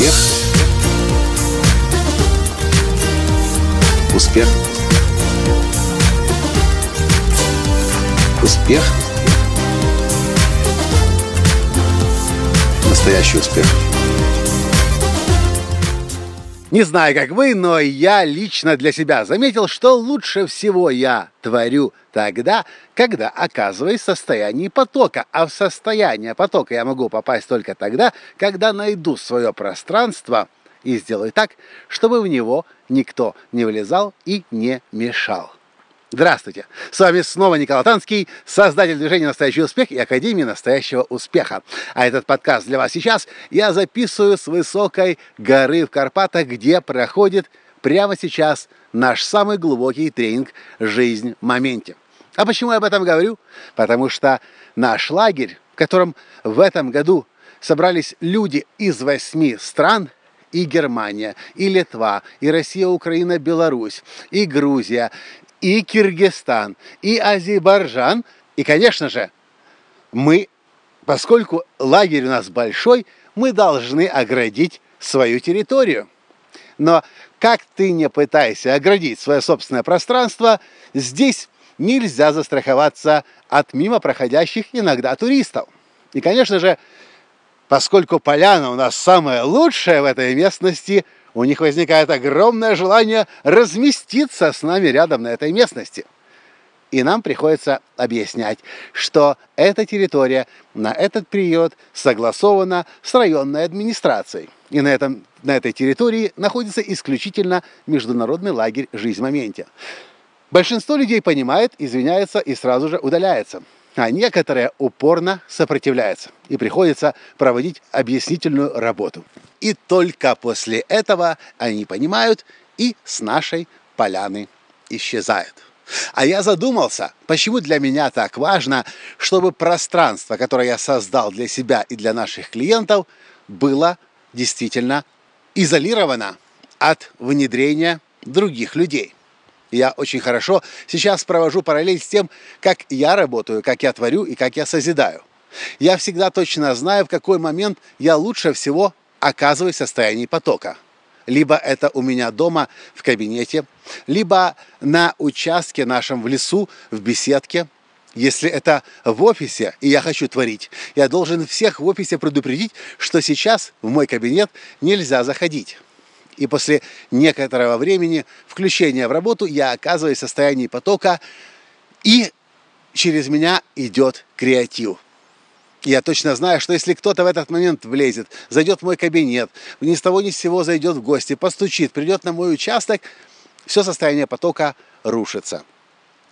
Успех. Успех. Успех. Настоящий успех. Не знаю, как вы, но я лично для себя заметил, что лучше всего я творю тогда, когда оказываюсь в состоянии потока. А в состояние потока я могу попасть только тогда, когда найду свое пространство и сделаю так, чтобы в него никто не влезал и не мешал. Здравствуйте! С вами снова Николай Танский, создатель движения «Настоящий успех» и Академии настоящего успеха. А этот подкаст для вас сейчас я записываю с высокой горы в Карпатах, где проходит прямо сейчас наш самый глубокий тренинг «Жизнь в моменте». А почему я об этом говорю? Потому что наш лагерь, в котором в этом году собрались люди из восьми стран – и Германия, и Литва, и Россия, Украина, Беларусь, и Грузия, и Киргизстан, и Азербайджан. И, конечно же, мы, поскольку лагерь у нас большой, мы должны оградить свою территорию. Но как ты не пытайся оградить свое собственное пространство, здесь нельзя застраховаться от мимо проходящих иногда туристов. И, конечно же, поскольку поляна у нас самая лучшая в этой местности – у них возникает огромное желание разместиться с нами рядом на этой местности. И нам приходится объяснять, что эта территория на этот период согласована с районной администрацией. И на, этом, на этой территории находится исключительно международный лагерь «Жизнь в моменте». Большинство людей понимает, извиняется и сразу же удаляется а некоторые упорно сопротивляются, и приходится проводить объяснительную работу. И только после этого они понимают и с нашей поляны исчезают. А я задумался, почему для меня так важно, чтобы пространство, которое я создал для себя и для наших клиентов, было действительно изолировано от внедрения других людей. Я очень хорошо сейчас провожу параллель с тем, как я работаю, как я творю и как я созидаю. Я всегда точно знаю, в какой момент я лучше всего оказываюсь в состоянии потока. Либо это у меня дома в кабинете, либо на участке нашем в лесу, в беседке. Если это в офисе, и я хочу творить, я должен всех в офисе предупредить, что сейчас в мой кабинет нельзя заходить. И после некоторого времени включения в работу я оказываюсь в состоянии потока, и через меня идет креатив. Я точно знаю, что если кто-то в этот момент влезет, зайдет в мой кабинет, ни с того ни с сего зайдет в гости, постучит, придет на мой участок, все состояние потока рушится.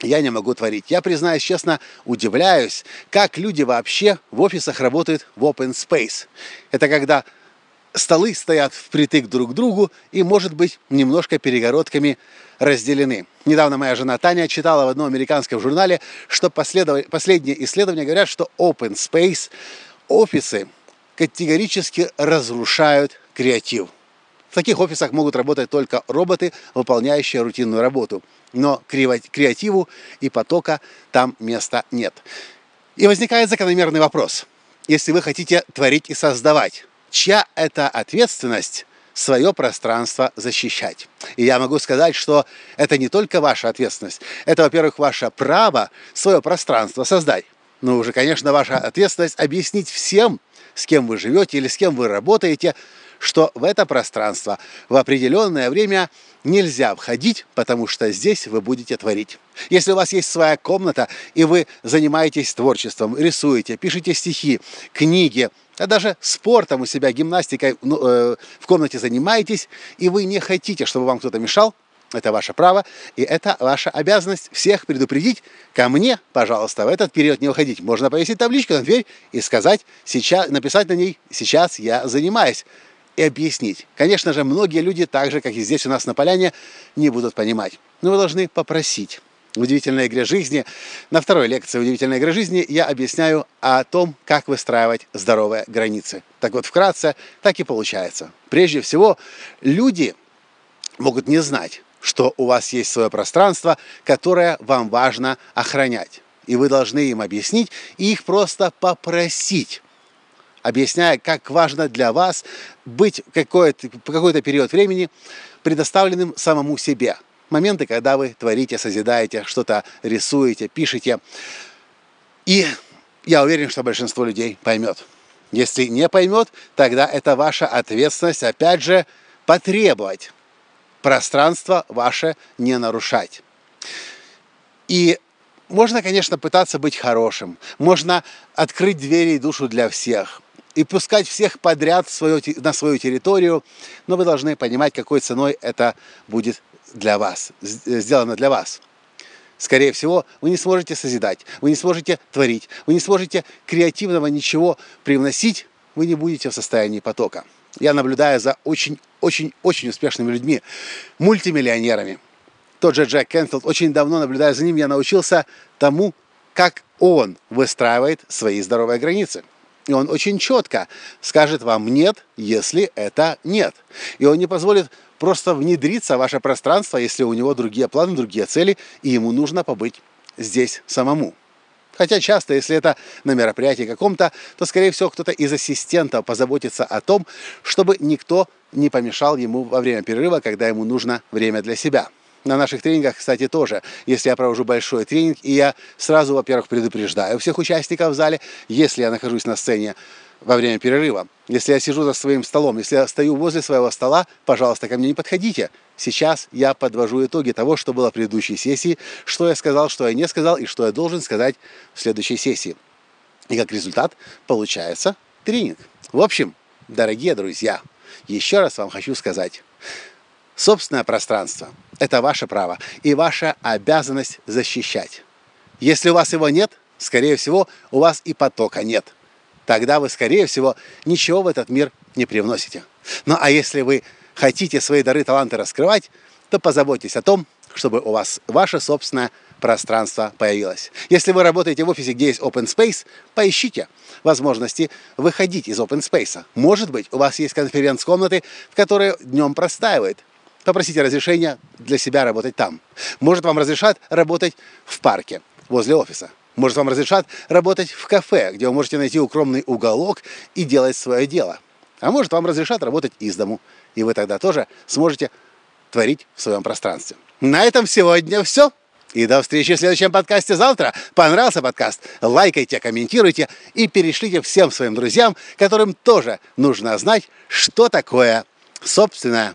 Я не могу творить. Я, признаюсь честно, удивляюсь, как люди вообще в офисах работают в open space. Это когда столы стоят впритык друг к другу и, может быть, немножко перегородками разделены. Недавно моя жена Таня читала в одном американском журнале, что последов... последние исследования говорят, что open space, офисы категорически разрушают креатив. В таких офисах могут работать только роботы, выполняющие рутинную работу. Но креативу и потока там места нет. И возникает закономерный вопрос. Если вы хотите творить и создавать, чья это ответственность свое пространство защищать. И я могу сказать, что это не только ваша ответственность. Это, во-первых, ваше право свое пространство создать. Но уже, конечно, ваша ответственность объяснить всем, с кем вы живете или с кем вы работаете, что в это пространство в определенное время нельзя входить, потому что здесь вы будете творить. Если у вас есть своя комната, и вы занимаетесь творчеством, рисуете, пишете стихи, книги, а даже спортом у себя, гимнастикой ну, э, в комнате занимаетесь, и вы не хотите, чтобы вам кто-то мешал, это ваше право, и это ваша обязанность всех предупредить. Ко мне, пожалуйста, в этот период не уходить. Можно повесить табличку на дверь и сказать, сейчас, написать на ней «Сейчас я занимаюсь» и объяснить. Конечно же, многие люди, так же, как и здесь у нас на поляне, не будут понимать. Но вы должны попросить. В «Удивительной игре жизни», на второй лекции «Удивительной игры жизни» я объясняю о том, как выстраивать здоровые границы. Так вот, вкратце, так и получается. Прежде всего, люди могут не знать, что у вас есть свое пространство, которое вам важно охранять. И вы должны им объяснить и их просто попросить объясняя, как важно для вас быть какой-то, какой-то период времени предоставленным самому себе. Моменты, когда вы творите, созидаете, что-то рисуете, пишете. И я уверен, что большинство людей поймет. Если не поймет, тогда это ваша ответственность, опять же, потребовать пространство ваше не нарушать. И можно, конечно, пытаться быть хорошим. Можно открыть двери и душу для всех. И пускать всех подряд свою, на свою территорию. Но вы должны понимать, какой ценой это будет для вас, сделано для вас. Скорее всего, вы не сможете созидать, вы не сможете творить, вы не сможете креативного ничего привносить, вы не будете в состоянии потока. Я наблюдаю за очень-очень-очень успешными людьми, мультимиллионерами. Тот же Джек Кенфилд, очень давно наблюдая за ним, я научился тому, как он выстраивает свои здоровые границы. И он очень четко скажет вам «нет», если это «нет». И он не позволит просто внедриться в ваше пространство, если у него другие планы, другие цели, и ему нужно побыть здесь самому. Хотя часто, если это на мероприятии каком-то, то, скорее всего, кто-то из ассистентов позаботится о том, чтобы никто не помешал ему во время перерыва, когда ему нужно время для себя. На наших тренингах, кстати, тоже, если я провожу большой тренинг, и я сразу, во-первых, предупреждаю всех участников в зале, если я нахожусь на сцене во время перерыва. Если я сижу за своим столом, если я стою возле своего стола, пожалуйста, ко мне не подходите. Сейчас я подвожу итоги того, что было в предыдущей сессии, что я сказал, что я не сказал и что я должен сказать в следующей сессии. И как результат получается тренинг. В общем, дорогие друзья, еще раз вам хочу сказать, собственное пространство – это ваше право и ваша обязанность защищать. Если у вас его нет, скорее всего, у вас и потока нет – тогда вы, скорее всего, ничего в этот мир не привносите. Ну а если вы хотите свои дары, таланты раскрывать, то позаботьтесь о том, чтобы у вас ваше собственное пространство появилось. Если вы работаете в офисе, где есть open space, поищите возможности выходить из open space. Может быть, у вас есть конференц-комнаты, в которые днем простаивает. Попросите разрешения для себя работать там. Может, вам разрешат работать в парке возле офиса. Может, вам разрешат работать в кафе, где вы можете найти укромный уголок и делать свое дело. А может, вам разрешат работать из дому, и вы тогда тоже сможете творить в своем пространстве. На этом сегодня все. И до встречи в следующем подкасте завтра. Понравился подкаст? Лайкайте, комментируйте и перешлите всем своим друзьям, которым тоже нужно знать, что такое собственное